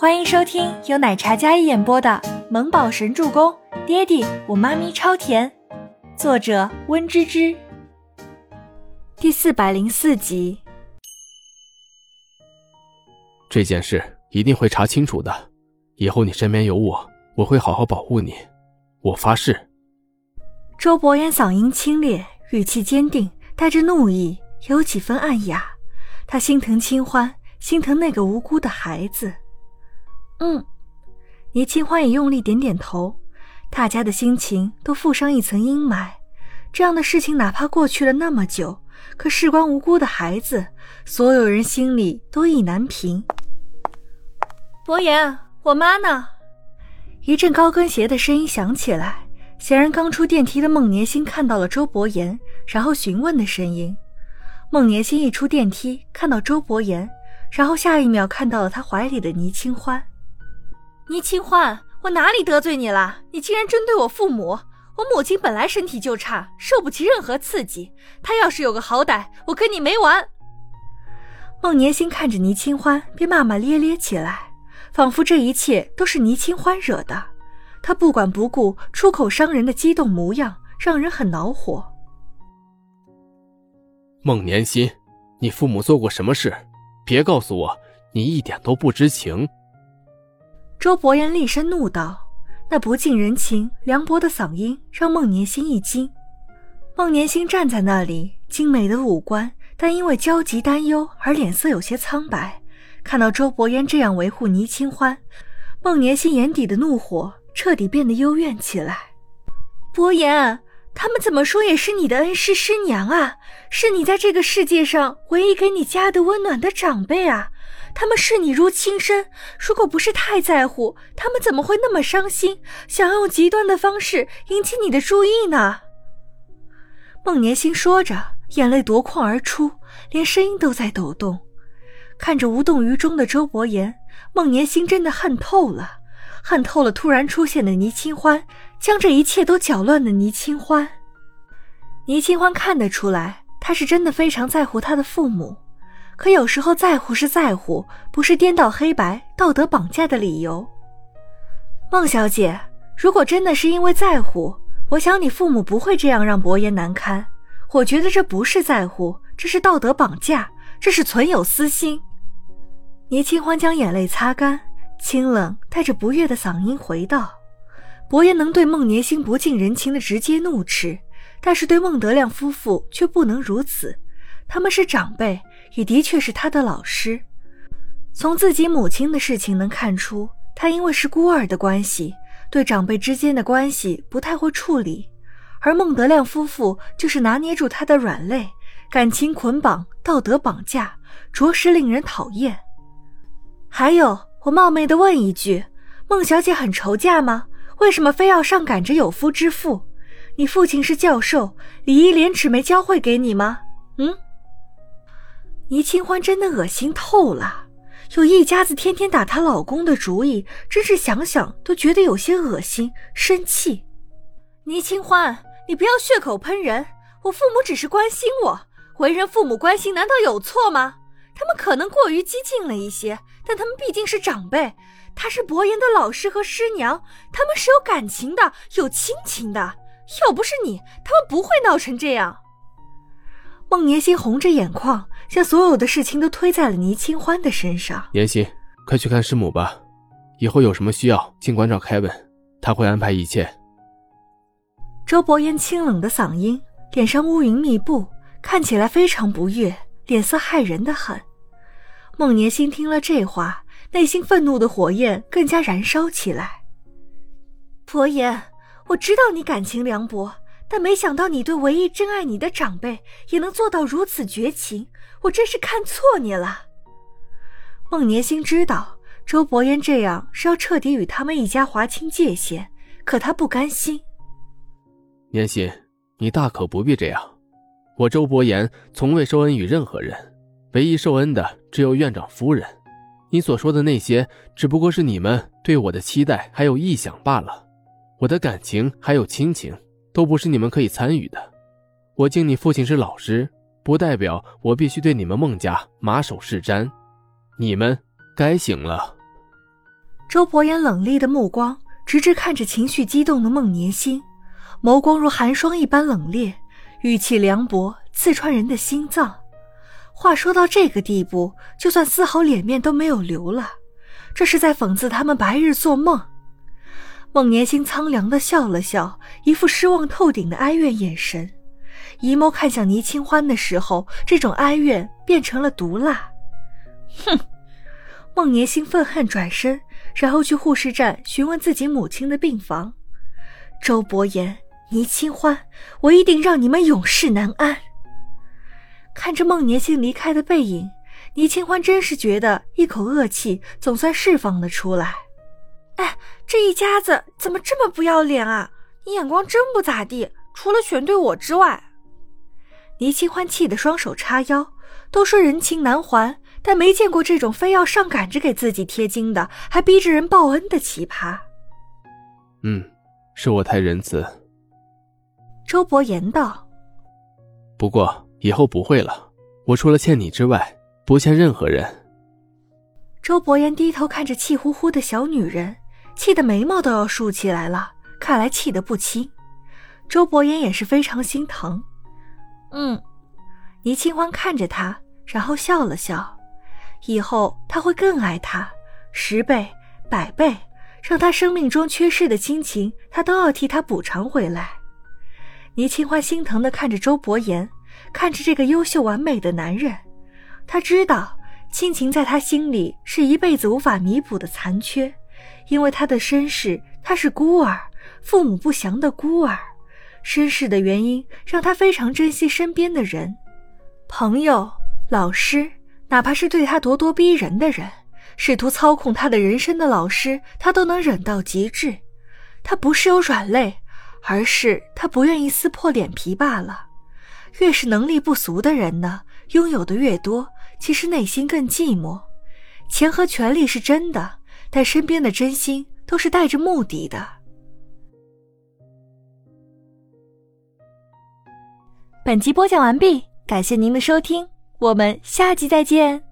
欢迎收听由奶茶嘉一演播的《萌宝神助攻》，爹地我妈咪超甜，作者温芝芝。第四百零四集。这件事一定会查清楚的，以后你身边有我，我会好好保护你，我发誓。周伯言嗓音清冽，语气坚定，带着怒意，有几分暗哑。他心疼清欢，心疼那个无辜的孩子。嗯，倪清欢也用力点点头。大家的心情都附上一层阴霾。这样的事情哪怕过去了那么久，可事关无辜的孩子，所有人心里都意难平。伯言，我妈呢？一阵高跟鞋的声音响起来。显然，刚出电梯的孟年心看到了周伯言，然后询问的声音。孟年心一出电梯，看到周伯言，然后下一秒看到了他怀里的倪清欢。倪清欢，我哪里得罪你了？你竟然针对我父母！我母亲本来身体就差，受不起任何刺激。她要是有个好歹，我跟你没完！孟年心看着倪清欢，便骂骂咧咧起来，仿佛这一切都是倪清欢惹的。他不管不顾，出口伤人的激动模样，让人很恼火。孟年心，你父母做过什么事？别告诉我你一点都不知情。周伯言厉声怒道，那不近人情、凉薄的嗓音让孟年心一惊。孟年心站在那里，精美的五官，但因为焦急担忧而脸色有些苍白。看到周伯言这样维护倪清欢，孟年心眼底的怒火彻底变得幽怨起来。伯言。他们怎么说也是你的恩师师娘啊，是你在这个世界上唯一给你家的温暖的长辈啊，他们视你如亲生。如果不是太在乎，他们怎么会那么伤心，想要用极端的方式引起你的注意呢？孟年心说着，眼泪夺眶而出，连声音都在抖动。看着无动于衷的周伯言，孟年心真的恨透了。恨透了突然出现的倪清欢，将这一切都搅乱的倪清欢。倪清欢看得出来，他是真的非常在乎他的父母，可有时候在乎是在乎，不是颠倒黑白、道德绑架的理由。孟小姐，如果真的是因为在乎，我想你父母不会这样让伯爷难堪。我觉得这不是在乎，这是道德绑架，这是存有私心。倪清欢将眼泪擦干。清冷带着不悦的嗓音回道：“伯爷能对孟年星不近人情的直接怒斥，但是对孟德亮夫妇却不能如此。他们是长辈，也的确是他的老师。从自己母亲的事情能看出，他因为是孤儿的关系，对长辈之间的关系不太会处理。而孟德亮夫妇就是拿捏住他的软肋，感情捆绑、道德绑架，着实令人讨厌。还有。”我冒昧的问一句，孟小姐很愁嫁吗？为什么非要上赶着有夫之妇？你父亲是教授，礼义廉耻没教会给你吗？嗯？倪清欢真的恶心透了，有一家子天天打她老公的主意，真是想想都觉得有些恶心、生气。倪清欢，你不要血口喷人，我父母只是关心我，为人父母关心难道有错吗？他们可能过于激进了一些。但他们毕竟是长辈，他是伯言的老师和师娘，他们是有感情的，有亲情的。要不是你，他们不会闹成这样。孟年心红着眼眶，将所有的事情都推在了倪清欢的身上。年心，快去看师母吧，以后有什么需要，尽管找凯文，他会安排一切。周伯言清冷的嗓音，脸上乌云密布，看起来非常不悦，脸色骇人的很。孟年心听了这话，内心愤怒的火焰更加燃烧起来。伯言，我知道你感情凉薄，但没想到你对唯一真爱你的长辈也能做到如此绝情，我真是看错你了。孟年心知道周伯言这样是要彻底与他们一家划清界限，可他不甘心。年心，你大可不必这样，我周伯言从未受恩于任何人。唯一受恩的只有院长夫人，你所说的那些只不过是你们对我的期待还有臆想罢了。我的感情还有亲情都不是你们可以参与的。我敬你父亲是老师，不代表我必须对你们孟家马首是瞻。你们该醒了。周伯言冷厉的目光直直看着情绪激动的孟年星，眸光如寒霜一般冷冽，语气凉薄，刺穿人的心脏。话说到这个地步，就算丝毫脸面都没有留了，这是在讽刺他们白日做梦。孟年星苍凉的笑了笑，一副失望透顶的哀怨眼神，移眸看向倪清欢的时候，这种哀怨变成了毒辣。哼！孟年星愤恨转身，然后去护士站询问自己母亲的病房。周伯言、倪清欢，我一定让你们永世难安。看着孟年星离开的背影，倪清欢真是觉得一口恶气总算释放了出来。哎，这一家子怎么这么不要脸啊？你眼光真不咋地，除了选对我之外。倪清欢气得双手叉腰，都说人情难还，但没见过这种非要上赶着给自己贴金的，还逼着人报恩的奇葩。嗯，是我太仁慈。周伯言道。不过。以后不会了，我除了欠你之外，不欠任何人。周伯言低头看着气呼呼的小女人，气得眉毛都要竖起来了，看来气得不轻。周伯言也是非常心疼。嗯，倪清欢看着他，然后笑了笑。以后他会更爱他，十倍、百倍，让他生命中缺失的亲情，他都要替他补偿回来。倪清欢心疼的看着周伯言。看着这个优秀完美的男人，他知道亲情在他心里是一辈子无法弥补的残缺，因为他的身世，他是孤儿，父母不详的孤儿。身世的原因让他非常珍惜身边的人，朋友、老师，哪怕是对他咄咄逼人的人，试图操控他的人生的老师，他都能忍到极致。他不是有软肋，而是他不愿意撕破脸皮罢了。越是能力不俗的人呢，拥有的越多，其实内心更寂寞。钱和权力是真的，但身边的真心都是带着目的的。本集播讲完毕，感谢您的收听，我们下集再见。